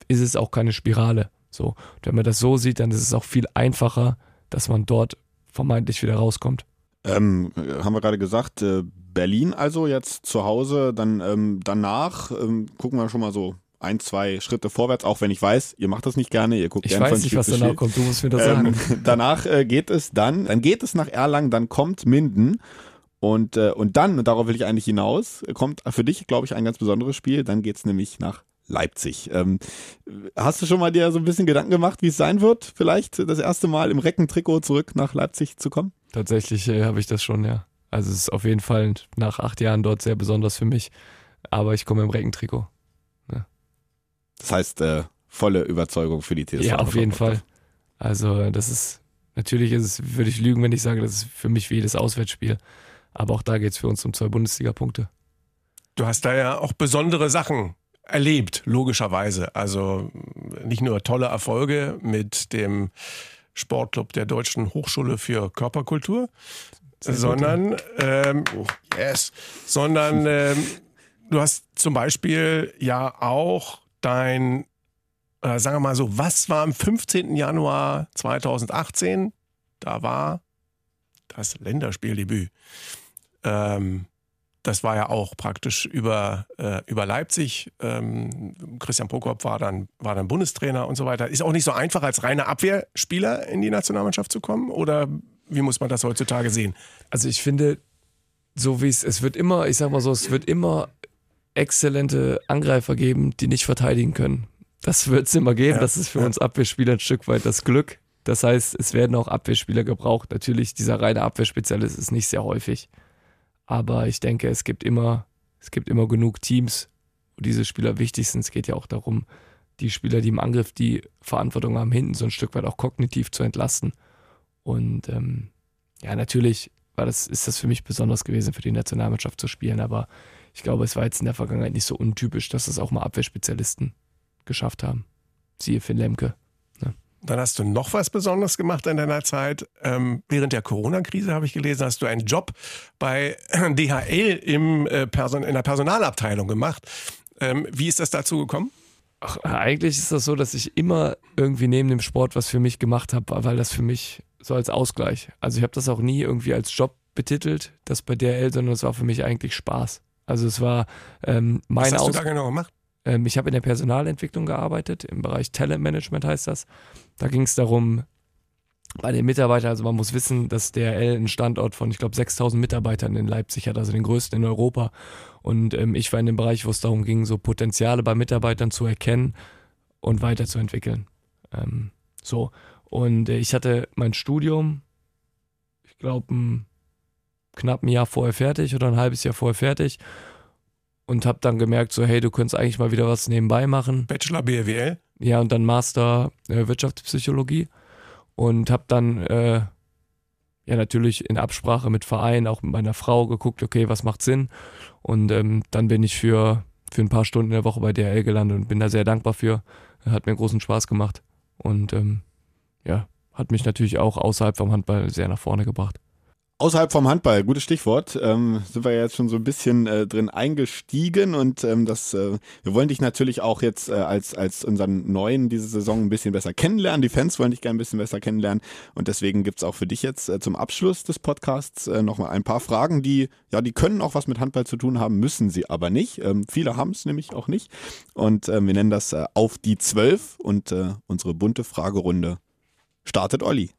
ist es auch keine Spirale. So. Und wenn man das so sieht, dann ist es auch viel einfacher, dass man dort vermeintlich wieder rauskommt. Ähm, haben wir gerade gesagt, äh, Berlin also jetzt zu Hause, dann ähm, danach ähm, gucken wir schon mal so ein, zwei Schritte vorwärts, auch wenn ich weiß, ihr macht das nicht gerne, ihr guckt ich gerne weiß von nicht, was danach kommt, du musst mir das Ähm, sagen. danach äh, geht es dann, dann geht es nach Erlangen, dann kommt Minden und, äh, und dann, und darauf will ich eigentlich hinaus, kommt für dich, glaube ich, ein ganz besonderes Spiel, dann geht es nämlich nach Leipzig. Ähm, hast du schon mal dir so ein bisschen Gedanken gemacht, wie es sein wird, vielleicht das erste Mal im Reckentrikot zurück nach Leipzig zu kommen? Tatsächlich äh, habe ich das schon, ja. Also es ist auf jeden Fall nach acht Jahren dort sehr besonders für mich. Aber ich komme im Reckentrikot. Das heißt, äh, volle Überzeugung für die TSV. Ja, auf jeden Fall. Also das ist, natürlich ist es, würde ich lügen, wenn ich sage, das ist für mich wie jedes Auswärtsspiel. Aber auch da geht es für uns um zwei Bundesliga-Punkte. Du hast da ja auch besondere Sachen erlebt, logischerweise. Also nicht nur tolle Erfolge mit dem Sportclub der Deutschen Hochschule für Körperkultur, Sehr sondern ähm, yes, sondern ähm, du hast zum Beispiel ja auch dein, äh, sagen wir mal so, was war am 15. Januar 2018? Da war das Länderspieldebüt. Ähm, das war ja auch praktisch über, äh, über Leipzig. Ähm, Christian Prokop war dann, war dann Bundestrainer und so weiter. Ist auch nicht so einfach, als reiner Abwehrspieler in die Nationalmannschaft zu kommen? Oder wie muss man das heutzutage sehen? Also ich finde, so wie es, es wird immer, ich sag mal so, es wird immer exzellente Angreifer geben, die nicht verteidigen können. Das wird es immer geben. Ja, Das ist für uns Abwehrspieler ein Stück weit das Glück. Das heißt, es werden auch Abwehrspieler gebraucht. Natürlich, dieser reine Abwehrspezialist ist nicht sehr häufig. Aber ich denke, es gibt immer, es gibt immer genug Teams, wo diese Spieler wichtig sind. Es geht ja auch darum, die Spieler, die im Angriff die Verantwortung haben, hinten so ein Stück weit auch kognitiv zu entlasten. Und ähm, ja, natürlich war das, ist das für mich besonders gewesen, für die Nationalmannschaft zu spielen. Aber ich glaube, es war jetzt in der Vergangenheit nicht so untypisch, dass es auch mal Abwehrspezialisten geschafft haben. Siehe Finn Lemke. Dann hast du noch was Besonderes gemacht in deiner Zeit. Ähm, während der Corona-Krise habe ich gelesen, hast du einen Job bei DHL im, äh, Person in der Personalabteilung gemacht. Ähm, wie ist das dazu gekommen? Ach, eigentlich ist das so, dass ich immer irgendwie neben dem Sport was für mich gemacht habe, weil das für mich so als Ausgleich. Also ich habe das auch nie irgendwie als Job betitelt, das bei DHL, sondern es war für mich eigentlich Spaß. Also es war ähm, Was meine hast du Aus da genau gemacht? Ähm, ich habe in der Personalentwicklung gearbeitet, im Bereich Talentmanagement heißt das. Da ging es darum, bei den Mitarbeitern, also man muss wissen, dass DRL einen Standort von, ich glaube, 6000 Mitarbeitern in Leipzig hat, also den größten in Europa. Und ähm, ich war in dem Bereich, wo es darum ging, so Potenziale bei Mitarbeitern zu erkennen und weiterzuentwickeln. Ähm, so. Und äh, ich hatte mein Studium, ich glaube, ein knapp ein Jahr vorher fertig oder ein halbes Jahr vorher fertig und habe dann gemerkt, so, hey, du könntest eigentlich mal wieder was nebenbei machen. Bachelor BWL? Ja, und dann Master äh, Wirtschaftspsychologie und habe dann äh, ja natürlich in Absprache mit Verein, auch mit meiner Frau geguckt, okay, was macht Sinn und ähm, dann bin ich für für ein paar Stunden in der Woche bei DHL gelandet und bin da sehr dankbar für. Hat mir großen Spaß gemacht und ähm, ja, hat mich natürlich auch außerhalb vom Handball sehr nach vorne gebracht. Außerhalb vom Handball, gutes Stichwort, ähm, sind wir jetzt schon so ein bisschen äh, drin eingestiegen und ähm, das, äh, wir wollen dich natürlich auch jetzt äh, als, als unseren Neuen diese Saison ein bisschen besser kennenlernen. Die Fans wollen dich gerne ein bisschen besser kennenlernen und deswegen gibt's auch für dich jetzt äh, zum Abschluss des Podcasts äh, nochmal ein paar Fragen, die, ja, die können auch was mit Handball zu tun haben, müssen sie aber nicht. Ähm, viele haben es nämlich auch nicht und äh, wir nennen das äh, auf die Zwölf und äh, unsere bunte Fragerunde startet Olli.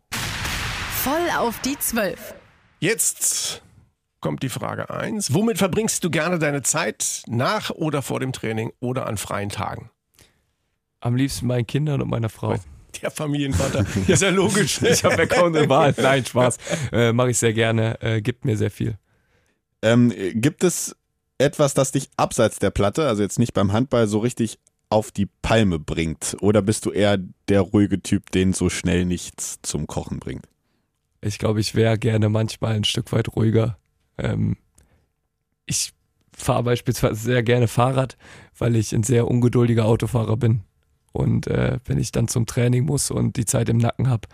Voll auf die Zwölf. Jetzt kommt die Frage 1. Womit verbringst du gerne deine Zeit nach oder vor dem Training oder an freien Tagen? Am liebsten meinen Kindern und meiner Frau. Der Familienvater. ist ja logisch. Ich habe ja kaum eine Wahl. Nein, Spaß. Äh, Mache ich sehr gerne. Äh, gibt mir sehr viel. Ähm, gibt es etwas, das dich abseits der Platte, also jetzt nicht beim Handball, so richtig auf die Palme bringt? Oder bist du eher der ruhige Typ, den so schnell nichts zum Kochen bringt? Ich glaube, ich wäre gerne manchmal ein Stück weit ruhiger. Ähm, ich fahre beispielsweise sehr gerne Fahrrad, weil ich ein sehr ungeduldiger Autofahrer bin. Und äh, wenn ich dann zum Training muss und die Zeit im Nacken habe,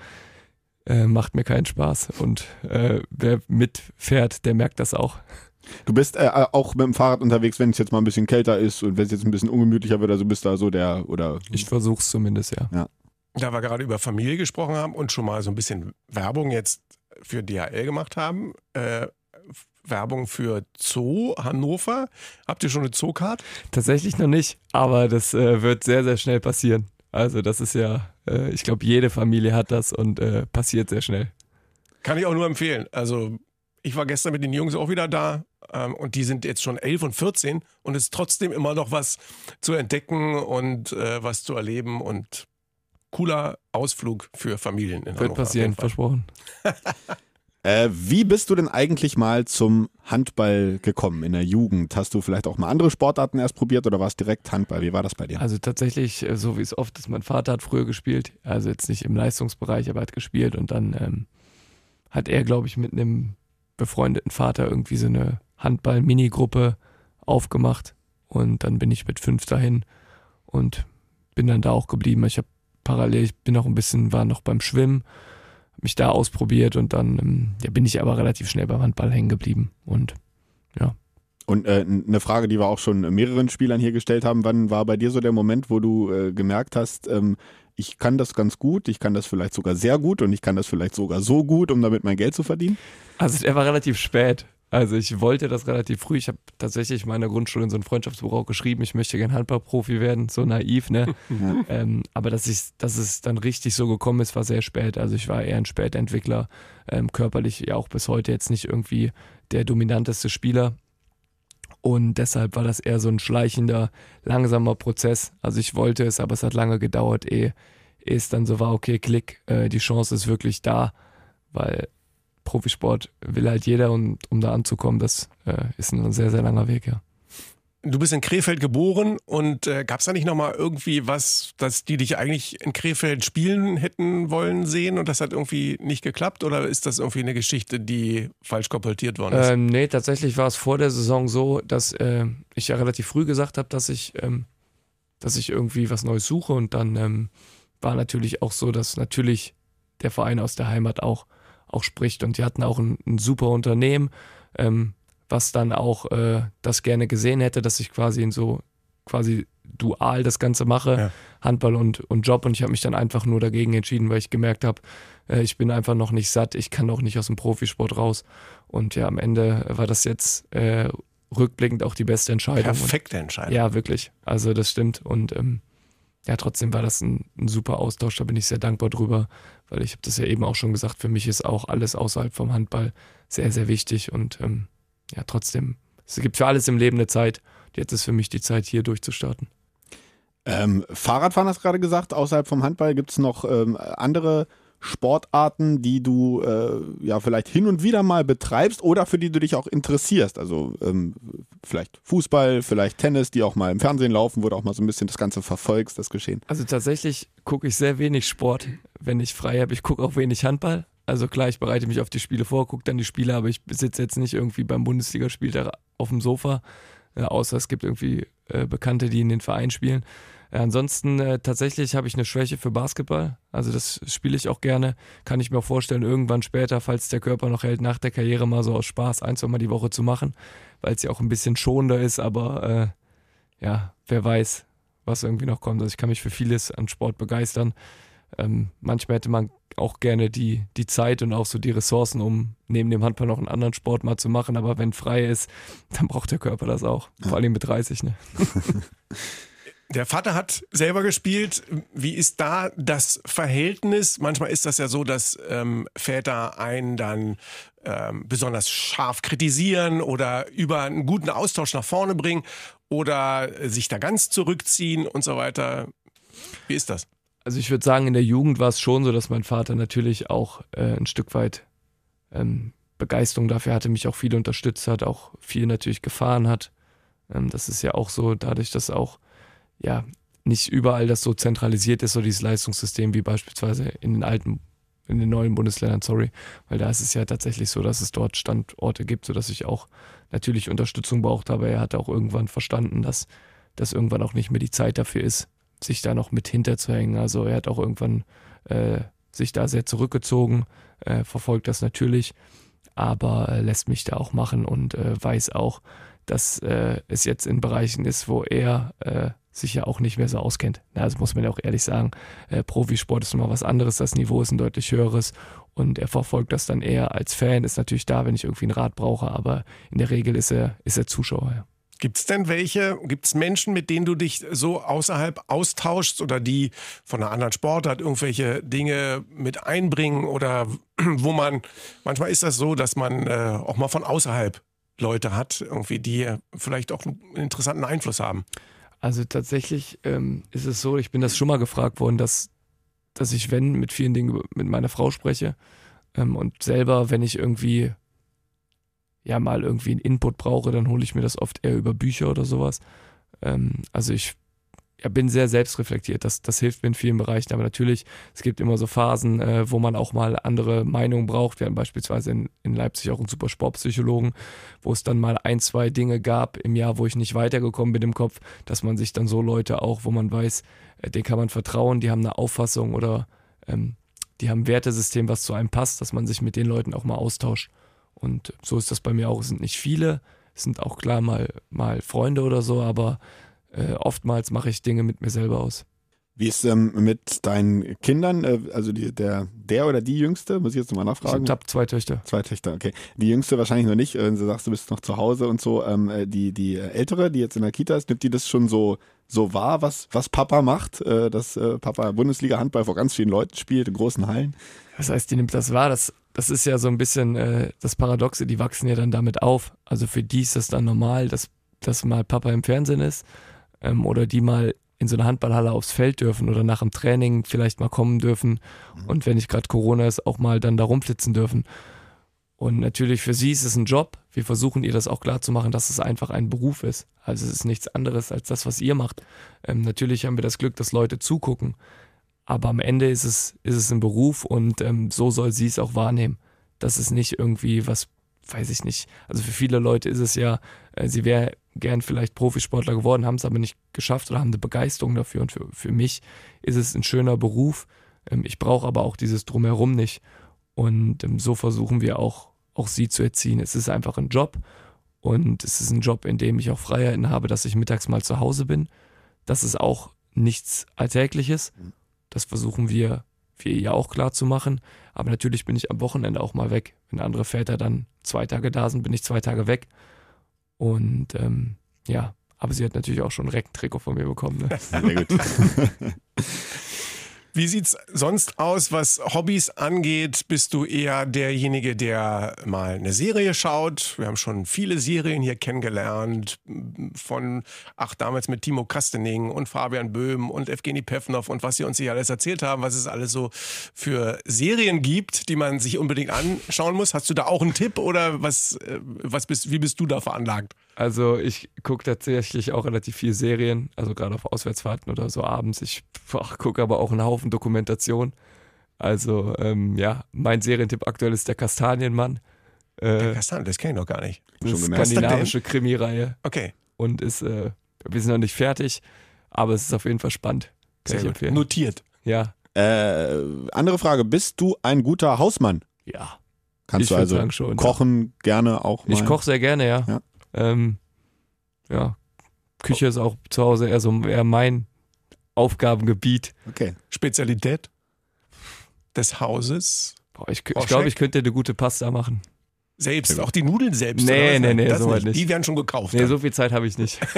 äh, macht mir keinen Spaß. Und äh, wer mitfährt, der merkt das auch. Du bist äh, auch mit dem Fahrrad unterwegs, wenn es jetzt mal ein bisschen kälter ist und wenn es jetzt ein bisschen ungemütlicher wird, also bist da so der oder. Ich versuch's zumindest, ja. Ja. Da wir gerade über Familie gesprochen haben und schon mal so ein bisschen Werbung jetzt für DHL gemacht haben. Äh, Werbung für Zoo Hannover. Habt ihr schon eine Zoocard? Tatsächlich noch nicht, aber das äh, wird sehr, sehr schnell passieren. Also das ist ja, äh, ich glaube, jede Familie hat das und äh, passiert sehr schnell. Kann ich auch nur empfehlen. Also ich war gestern mit den Jungs auch wieder da ähm, und die sind jetzt schon 11 und 14 und es ist trotzdem immer noch was zu entdecken und äh, was zu erleben und cooler Ausflug für Familien in Wird Hannover. passieren, versprochen. Äh, wie bist du denn eigentlich mal zum Handball gekommen in der Jugend? Hast du vielleicht auch mal andere Sportarten erst probiert oder war es direkt Handball? Wie war das bei dir? Also tatsächlich, äh, so wie es oft ist, mein Vater hat früher gespielt, also jetzt nicht im Leistungsbereich, aber hat gespielt und dann ähm, hat er, glaube ich, mit einem befreundeten Vater irgendwie so eine Handball-Minigruppe aufgemacht und dann bin ich mit fünf dahin und bin dann da auch geblieben. Ich habe parallel, ich bin noch ein bisschen, war noch beim Schwimmen, mich da ausprobiert und dann ähm, ja, bin ich aber relativ schnell beim Handball hängen geblieben und ja. Und äh, eine Frage, die wir auch schon mehreren Spielern hier gestellt haben, wann war bei dir so der Moment, wo du äh, gemerkt hast, ähm, ich kann das ganz gut, ich kann das vielleicht sogar sehr gut und ich kann das vielleicht sogar so gut, um damit mein Geld zu verdienen? Also der war relativ spät. Also ich wollte das relativ früh. Ich habe tatsächlich in meiner Grundschule in so ein Freundschaftsbuch auch geschrieben, ich möchte gern Handballprofi werden, so naiv, ne? ähm, aber dass, ich, dass es dann richtig so gekommen ist, war sehr spät. Also ich war eher ein Spätentwickler, ähm, körperlich ja auch bis heute jetzt nicht irgendwie der dominanteste Spieler. Und deshalb war das eher so ein schleichender, langsamer Prozess. Also ich wollte es, aber es hat lange gedauert, ehe, ehe es dann so war, okay, klick, äh, die Chance ist wirklich da, weil Profisport will halt jeder und um da anzukommen, das äh, ist ein sehr, sehr langer Weg, ja. Du bist in Krefeld geboren und äh, gab es da nicht nochmal irgendwie was, dass die dich eigentlich in Krefeld spielen hätten wollen sehen und das hat irgendwie nicht geklappt oder ist das irgendwie eine Geschichte, die falsch kolportiert worden ist? Ähm, nee, tatsächlich war es vor der Saison so, dass äh, ich ja relativ früh gesagt habe, dass ich, ähm, dass ich irgendwie was Neues suche und dann ähm, war natürlich auch so, dass natürlich der Verein aus der Heimat auch, auch spricht. Und die hatten auch ein, ein super Unternehmen, ähm, was dann auch äh, das gerne gesehen hätte, dass ich quasi in so quasi dual das Ganze mache, Ja. Handball und, und Job. Und ich habe mich dann einfach nur dagegen entschieden, weil ich gemerkt habe, äh, ich bin einfach noch nicht satt, ich kann auch nicht aus dem Profisport raus. Und ja, am Ende war das jetzt äh, rückblickend auch die beste Entscheidung. Perfekte Entscheidung. Und, ja, wirklich, also das stimmt. Und ähm, ja, trotzdem war das ein, ein super Austausch, da bin ich sehr dankbar drüber, weil ich habe das ja eben auch schon gesagt, für mich ist auch alles außerhalb vom Handball sehr, sehr wichtig und ähm, ja, trotzdem, es gibt für alles im Leben eine Zeit. Jetzt ist für mich die Zeit, hier durchzustarten. Ähm, Fahrradfahren hast du gerade gesagt, außerhalb vom Handball gibt es noch ähm, andere Sportarten, die du äh, ja vielleicht hin und wieder mal betreibst oder für die du dich auch interessierst. Also ähm, vielleicht Fußball, vielleicht Tennis, die auch mal im Fernsehen laufen, wo du auch mal so ein bisschen das Ganze verfolgst, das Geschehen. Also tatsächlich gucke ich sehr wenig Sport, wenn ich frei habe. Ich gucke auch wenig Handball. Also klar, ich bereite mich auf die Spiele vor, gucke dann die Spiele, aber ich sitze jetzt nicht irgendwie beim Bundesligaspiel da auf dem Sofa. äh, außer es gibt irgendwie äh, Bekannte, die in den Verein spielen. Äh, ansonsten äh, tatsächlich habe ich eine Schwäche für Basketball. Also das spiele ich auch gerne. Kann ich mir auch vorstellen, irgendwann später, falls der Körper noch hält, nach der Karriere mal so aus Spaß ein, zwei Mal die Woche zu machen, weil es ja auch ein bisschen schonender ist. Aber äh, ja, wer weiß, was irgendwie noch kommt. Also ich kann mich für vieles an Sport begeistern. Ähm, manchmal hätte man auch gerne die, die Zeit und auch so die Ressourcen, um neben dem Handball noch einen anderen Sport mal zu machen. Aber wenn frei ist, dann braucht der Körper das auch. Vor allem mit 30. Ne? Der Vater hat selber gespielt. Wie ist da das Verhältnis? Manchmal ist das ja so, dass ähm, Väter einen dann ähm, besonders scharf kritisieren oder über einen guten Austausch nach vorne bringen oder sich da ganz zurückziehen und so weiter. Wie ist das? Also ich würde sagen, in der Jugend war es schon so, dass mein Vater natürlich auch äh, ein Stück weit ähm, Begeisterung dafür hatte, mich auch viel unterstützt hat, auch viel natürlich gefahren hat. Ähm, das ist ja auch so, dadurch, dass auch ja nicht überall das so zentralisiert ist, so dieses Leistungssystem wie beispielsweise in den alten, in den neuen Bundesländern, sorry, weil da ist es ja tatsächlich so, dass es dort Standorte gibt, sodass ich auch natürlich Unterstützung brauchte, aber er hat auch irgendwann verstanden, dass das irgendwann auch nicht mehr die Zeit dafür ist, sich da noch mit hinterzuhängen. Also er hat auch irgendwann äh, sich da sehr zurückgezogen, äh, verfolgt das natürlich, aber äh, lässt mich da auch machen und äh, weiß auch, dass äh, es jetzt in Bereichen ist, wo er äh, sich ja auch nicht mehr so auskennt. Na, das muss man ja auch ehrlich sagen. Profisport ist nochmal was anderes, das Niveau ist ein deutlich höheres und er verfolgt das dann eher als Fan, ist natürlich da, wenn ich irgendwie einen Rat brauche, aber in der Regel ist er, ist er Zuschauer. Ja. Gibt es denn welche, gibt es Menschen, mit denen du dich so außerhalb austauschst oder die von einer anderen Sportart irgendwelche Dinge mit einbringen oder wo man, manchmal ist das so, dass man äh, auch mal von außerhalb Leute hat, irgendwie, die vielleicht auch einen interessanten Einfluss haben? Also tatsächlich ähm, ist es so, ich bin das schon mal gefragt worden, dass, dass ich, wenn, mit vielen Dingen mit meiner Frau spreche ähm, und selber, wenn ich irgendwie ja mal irgendwie einen Input brauche, dann hole ich mir das oft eher über Bücher oder sowas. Ähm, also ich ja, bin sehr selbstreflektiert. Das, das hilft mir in vielen Bereichen. Aber natürlich, es gibt immer so Phasen, äh, wo man auch mal andere Meinungen braucht. Wir haben beispielsweise in, in Leipzig auch einen super Sportpsychologen, wo es dann mal ein, zwei Dinge gab im Jahr, wo ich nicht weitergekommen bin im Kopf, dass man sich dann so Leute auch, wo man weiß, äh, denen kann man vertrauen, die haben eine Auffassung oder ähm, die haben ein Wertesystem, was zu einem passt, dass man sich mit den Leuten auch mal austauscht. Und so ist das bei mir auch. Es sind nicht viele, es sind auch klar mal, mal Freunde oder so, aber äh, oftmals mache ich Dinge mit mir selber aus. Wie ist ähm, mit deinen Kindern, äh, also die, der, der oder die Jüngste, muss ich jetzt nochmal nachfragen? Ich habe zwei Töchter. Zwei Töchter, okay. Die Jüngste wahrscheinlich noch nicht, wenn du sagst, du bist noch zu Hause und so. Ähm, äh, die, die Ältere, die jetzt in der Kita ist, nimmt die das schon so, so wahr, was, was Papa macht? Äh, dass äh, Papa Bundesliga-Handball vor ganz vielen Leuten spielt, in großen Hallen? Das heißt, die nimmt das wahr, das das ist ja so ein bisschen äh, das Paradoxe, die wachsen ja dann damit auf. Also für die ist das dann normal, dass, dass mal Papa im Fernsehen ist ähm, oder die mal in so einer Handballhalle aufs Feld dürfen oder nach dem Training vielleicht mal kommen dürfen mhm. und wenn nicht gerade Corona ist, auch mal dann da rumflitzen dürfen. Und natürlich für sie ist es ein Job. Wir versuchen ihr das auch klar zu machen, dass es einfach ein Beruf ist. Also es ist nichts anderes als das, was ihr macht. Ähm, natürlich haben wir das Glück, dass Leute zugucken. Aber am Ende ist es, ist es ein Beruf und ähm, so soll sie es auch wahrnehmen. Das ist nicht irgendwie was, weiß ich nicht. Also für viele Leute ist es ja, äh, sie wäre gern vielleicht Profisportler geworden, haben es aber nicht geschafft oder haben eine Begeisterung dafür. Und für, für mich ist es ein schöner Beruf. Ähm, ich brauche aber auch dieses Drumherum nicht. Und ähm, so versuchen wir auch, auch sie zu erziehen. Es ist einfach ein Job und es ist ein Job, in dem ich auch Freiheiten habe, dass ich mittags mal zu Hause bin. Das ist auch nichts Alltägliches. Mhm. Das versuchen wir, wir ihr auch klar zu machen. Aber natürlich bin ich am Wochenende auch mal weg. Wenn andere Väter dann zwei Tage da sind, bin ich zwei Tage weg. Und ähm, ja, aber sie hat natürlich auch schon ein Reckentrikot von mir bekommen. Ne? Sehr gut. Wie sieht's sonst aus, was Hobbys angeht? Bist du eher derjenige, der mal eine Serie schaut? Wir haben schon viele Serien hier kennengelernt. Von, ach, damals mit Timo Kastening und Fabian Böhm und Evgeny Pevnov und was sie uns hier alles erzählt haben, was es alles so für Serien gibt, die man sich unbedingt anschauen muss. Hast du da auch einen Tipp oder was, äh, was bist, wie bist du da veranlagt? Also ich gucke tatsächlich auch relativ viel Serien, also gerade auf Auswärtsfahrten oder so abends. Ich gucke aber auch einen Haufen Dokumentation. Also ähm, ja, mein Serientipp aktuell ist der Kastanienmann. Äh, der Kastanien, das kenne ich noch gar nicht. Das ist eine skandinavische Krimireihe. Okay. und ist, äh, wir sind noch nicht fertig, aber es ist auf jeden Fall spannend. Kann Sehr ich gut. empfehlen. Notiert. Ja, Äh, andere Frage, bist du ein guter Hausmann? ja. Kannst Ich du also sagen schon, ja. kochen gerne auch mal? Ich koche sehr gerne, ja. Ja. Ähm, ja. Küche ist auch zu Hause eher so eher mein Aufgabengebiet. Okay. Spezialität des Hauses. Boah, ich ich glaube, ich könnte eine gute Pasta machen. Selbst, auch die Nudeln selbst. Nee, nee, nee, das soweit nicht. Die werden schon gekauft. Nee, dann. so viel Zeit habe ich nicht.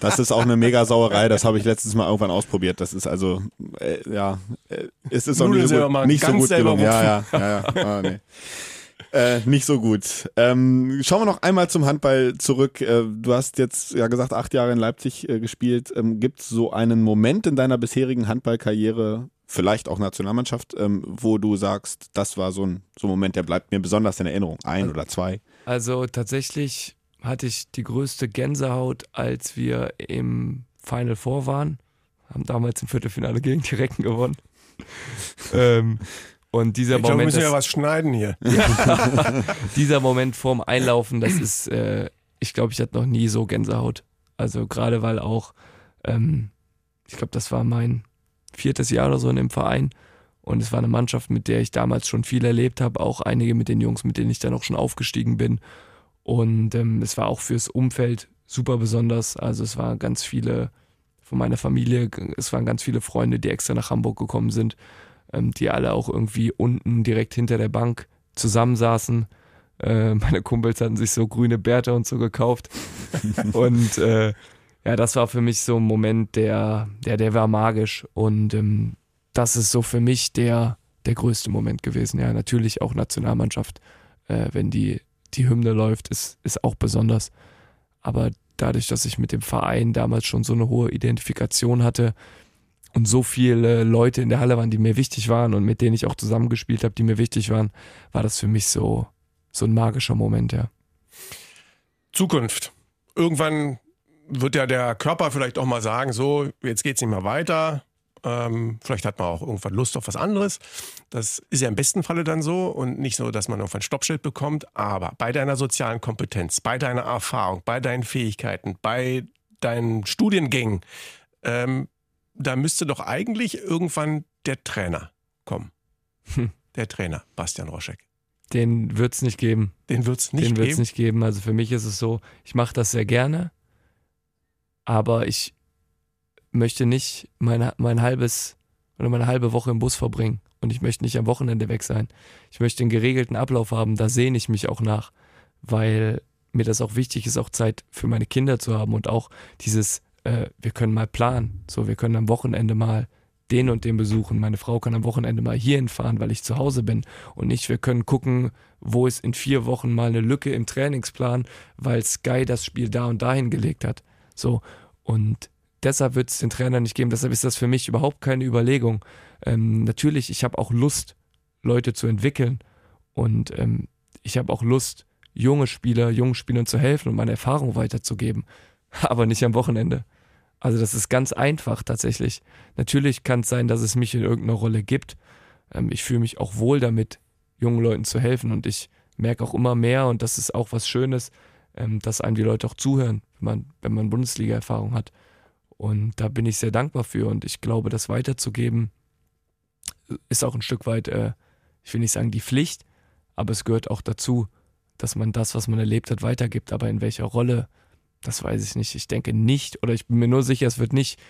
Das ist auch eine mega Sauerei, das habe ich letztes Mal irgendwann ausprobiert. Das ist also, äh, ja, äh, es ist auch Nudeln nicht so selber gut, machen, nicht so gut selber gelungen. Ja, ja, ja, ja. Ah, nee. Äh, nicht so gut. Ähm, schauen wir noch einmal zum Handball zurück. Äh, du hast jetzt ja gesagt, acht Jahre in Leipzig äh, gespielt. Ähm, Gibt es so einen Moment in deiner bisherigen Handballkarriere, vielleicht auch Nationalmannschaft, ähm, wo du sagst, das war so ein, so ein Moment, der bleibt mir besonders in Erinnerung? Ein oder zwei? Also tatsächlich hatte ich die größte Gänsehaut, als wir im Final Four waren. Haben damals im Viertelfinale gegen die Recken gewonnen. ähm, und dieser ich glaube, wir Moment, müssen ja das- was schneiden hier. dieser Moment vorm Einlaufen, das ist, äh, ich glaube, ich hatte noch nie so Gänsehaut. Also gerade weil auch, ähm, ich glaube, das war mein viertes Jahr oder so in dem Verein. Und es war eine Mannschaft, mit der ich damals schon viel erlebt habe, auch einige mit den Jungs, mit denen ich dann auch schon aufgestiegen bin. Und ähm, es war auch fürs Umfeld super besonders. Also es waren ganz viele von meiner Familie, es waren ganz viele Freunde, die extra nach Hamburg gekommen sind, ähm, die alle auch irgendwie unten direkt hinter der Bank zusammensaßen. Äh, meine Kumpels hatten sich so grüne Bärte und so gekauft. und äh, ja, das war für mich so ein Moment, der, der, der war magisch. Und ähm, das ist so für mich der, der größte Moment gewesen. Ja, natürlich auch Nationalmannschaft, äh, wenn die, die Hymne läuft, ist, ist auch besonders. Aber dadurch, dass ich mit dem Verein damals schon so eine hohe Identifikation hatte und so viele Leute in der Halle waren, die mir wichtig waren und mit denen ich auch zusammengespielt habe, die mir wichtig waren, war das für mich so, so ein magischer Moment, ja. Zukunft. Irgendwann wird ja der Körper vielleicht auch mal sagen, so, jetzt geht's nicht mehr weiter. Ähm, vielleicht hat man auch irgendwann Lust auf was anderes. Das ist ja im besten Falle dann so und nicht so, dass man irgendwann ein Stoppschild bekommt. Aber bei deiner sozialen Kompetenz, bei deiner Erfahrung, bei deinen Fähigkeiten, bei deinen Studiengängen, ähm, da müsste doch eigentlich irgendwann der Trainer kommen. Hm. Der Trainer, Bastian Roschek. Den wird es nicht geben. Den wird's nicht Den wird es geben. nicht geben. Also für mich ist es so, ich mache das sehr gerne, aber ich möchte nicht mein, mein halbes oder meine halbe Woche im Bus verbringen und ich möchte nicht am Wochenende weg sein. Ich möchte einen geregelten Ablauf haben, da sehne ich mich auch nach, weil mir das auch wichtig ist, auch Zeit für meine Kinder zu haben und auch dieses, äh, wir können mal planen, so wir können am Wochenende mal den und den besuchen. Meine Frau kann am Wochenende mal hierhin fahren, weil ich zu Hause bin und nicht, wir können gucken, wo ist in vier Wochen mal eine Lücke im Trainingsplan, weil Sky das Spiel da und dahin gelegt hat. So, und deshalb wird es den Trainer nicht geben. Deshalb ist das für mich überhaupt keine Überlegung. Ähm, natürlich, ich habe auch Lust, Leute zu entwickeln und ähm, ich habe auch Lust, junge Spieler, jungen Spielern zu helfen und meine Erfahrung weiterzugeben, aber nicht am Wochenende. Also das ist ganz einfach tatsächlich. Natürlich kann es sein, dass es mich in irgendeiner Rolle gibt. Ähm, ich fühle mich auch wohl damit, jungen Leuten zu helfen und ich merke auch immer mehr und das ist auch was Schönes, ähm, dass einem die Leute auch zuhören, wenn man, wenn man Bundesliga-Erfahrung hat. Und da bin ich sehr dankbar für und ich glaube, das weiterzugeben ist auch ein Stück weit, äh, ich will nicht sagen die Pflicht, aber es gehört auch dazu, dass man das, was man erlebt hat, weitergibt. Aber in welcher Rolle, das weiß ich nicht. Ich denke nicht, oder ich bin mir nur sicher, es wird nicht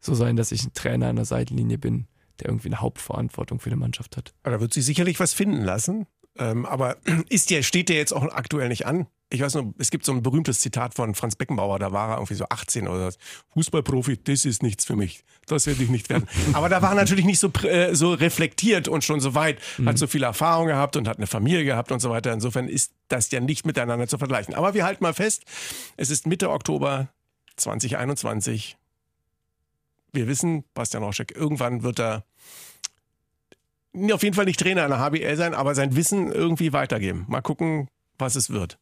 so sein, dass ich ein Trainer an der Seitenlinie bin, der irgendwie eine Hauptverantwortung für eine Mannschaft hat. Da wird sie sicherlich was finden lassen. Ähm, aber ist der, steht der jetzt auch aktuell nicht an? Ich weiß nur, es gibt so ein berühmtes Zitat von Franz Beckenbauer, da war er irgendwie so 18 oder so. Fußballprofi, das ist nichts für mich. Das werde ich nicht werden. Aber da war er natürlich nicht so, äh, so reflektiert und schon so weit, hat so viel Erfahrung gehabt und hat eine Familie gehabt und so weiter. Insofern ist das ja nicht miteinander zu vergleichen. Aber wir halten mal fest, es ist Mitte Oktober 2021. Wir wissen, Bastian Roschek, irgendwann wird er auf jeden Fall nicht Trainer der HBL sein, aber sein Wissen irgendwie weitergeben. Mal gucken, was es wird.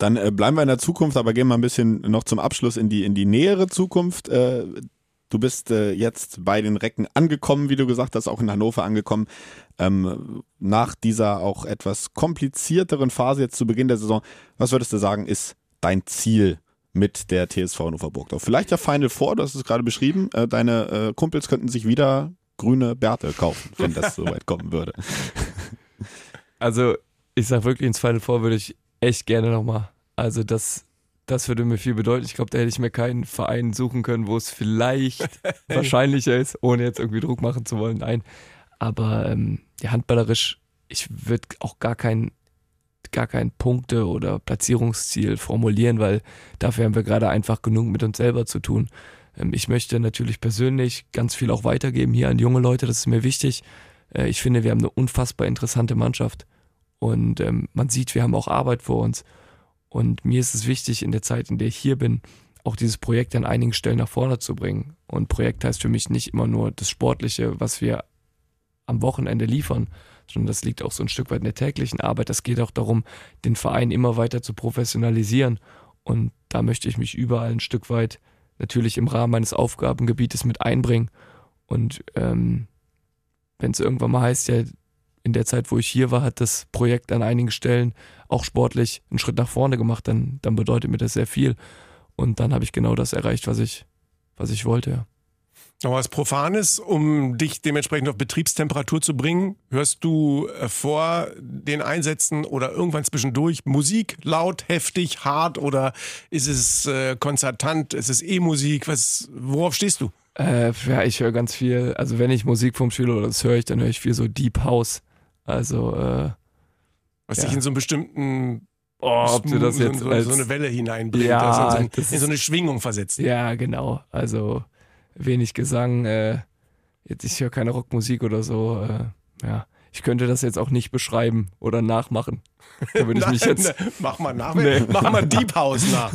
Dann äh, bleiben wir in der Zukunft, aber gehen wir ein bisschen noch zum Abschluss in die, in die nähere Zukunft. Äh, du bist äh, jetzt bei den Recken angekommen, wie du gesagt hast, auch in Hannover angekommen. Ähm, nach dieser auch etwas komplizierteren Phase jetzt zu Beginn der Saison, was würdest du sagen, ist dein Ziel mit der TSV Hannover Burgdorf. Vielleicht der Final Four, du hast es gerade beschrieben. Äh, deine äh, Kumpels könnten sich wieder grüne Bärte kaufen, wenn das so weit kommen würde. Also, ich sag wirklich, ins Final Four würde ich echt gerne nochmal. Also, das, das würde mir viel bedeuten. Ich glaube, da hätte ich mir keinen Verein suchen können, wo es vielleicht wahrscheinlicher ist, ohne jetzt irgendwie Druck machen zu wollen. Nein. Aber ähm, ja, handballerisch, ich würde auch gar kein, gar kein Punkte- oder Platzierungsziel formulieren, weil dafür haben wir gerade einfach genug mit uns selber zu tun. Ähm, ich möchte natürlich persönlich ganz viel auch weitergeben hier an junge Leute, das ist mir wichtig. Äh, ich finde, wir haben eine unfassbar interessante Mannschaft und ähm, man sieht, wir haben auch Arbeit vor uns. Und mir ist es wichtig, in der Zeit, in der ich hier bin, auch dieses Projekt an einigen Stellen nach vorne zu bringen. Und Projekt heißt für mich nicht immer nur das Sportliche, was wir am Wochenende liefern, sondern das liegt auch so ein Stück weit in der täglichen Arbeit. Das geht auch darum, den Verein immer weiter zu professionalisieren. Und da möchte ich mich überall ein Stück weit natürlich im Rahmen meines Aufgabengebietes mit einbringen. Und ähm, wenn es irgendwann mal heißt, ja, in der Zeit, wo ich hier war, hat das Projekt an einigen Stellen auch sportlich einen Schritt nach vorne gemacht, dann, dann bedeutet mir das sehr viel. Und dann habe ich genau das erreicht, was ich, was ich wollte. Ja. Noch was Profanes, um dich dementsprechend auf Betriebstemperatur zu bringen. Hörst du äh, vor den Einsätzen oder irgendwann zwischendurch Musik laut, heftig, hart oder ist es äh, konzertant, ist es E-Musik? worauf stehst du? Äh, ja, ich höre ganz viel. Also wenn ich Musik vom Spiel oder das höre ich, dann höre ich viel so Deep House. Also äh, was ja. dich in so einen bestimmten Oh, ob du das jetzt so, so, eine Welle hineinbringt, ja, also in, so, in so eine Schwingung versetzt. Ja, genau. Also wenig Gesang. Äh, jetzt ich höre keine Rockmusik oder so. Äh, ja, ich könnte das jetzt auch nicht beschreiben oder nachmachen. Da würde ich mich jetzt. mach mal nach. Nee. Mach mal Deep House nach.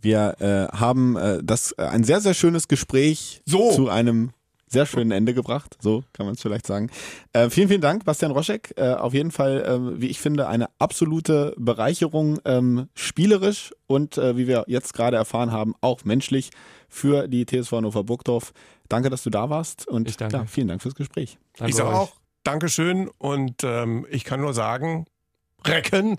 Wir äh, haben äh, das äh, ein sehr sehr schönes Gespräch so. zu einem sehr schönen Ende gebracht, so kann man es vielleicht sagen. Äh, vielen, vielen Dank, Bastian Roschek. Äh, auf jeden Fall, äh, wie ich finde, eine absolute Bereicherung, ähm, spielerisch und äh, wie wir jetzt gerade erfahren haben, auch menschlich für die TSV Hannover Burgdorf. Danke, dass du da warst und ich danke. Klar, vielen Dank fürs Gespräch. Danke ich sage auch Dankeschön und ähm, ich kann nur sagen, Recken.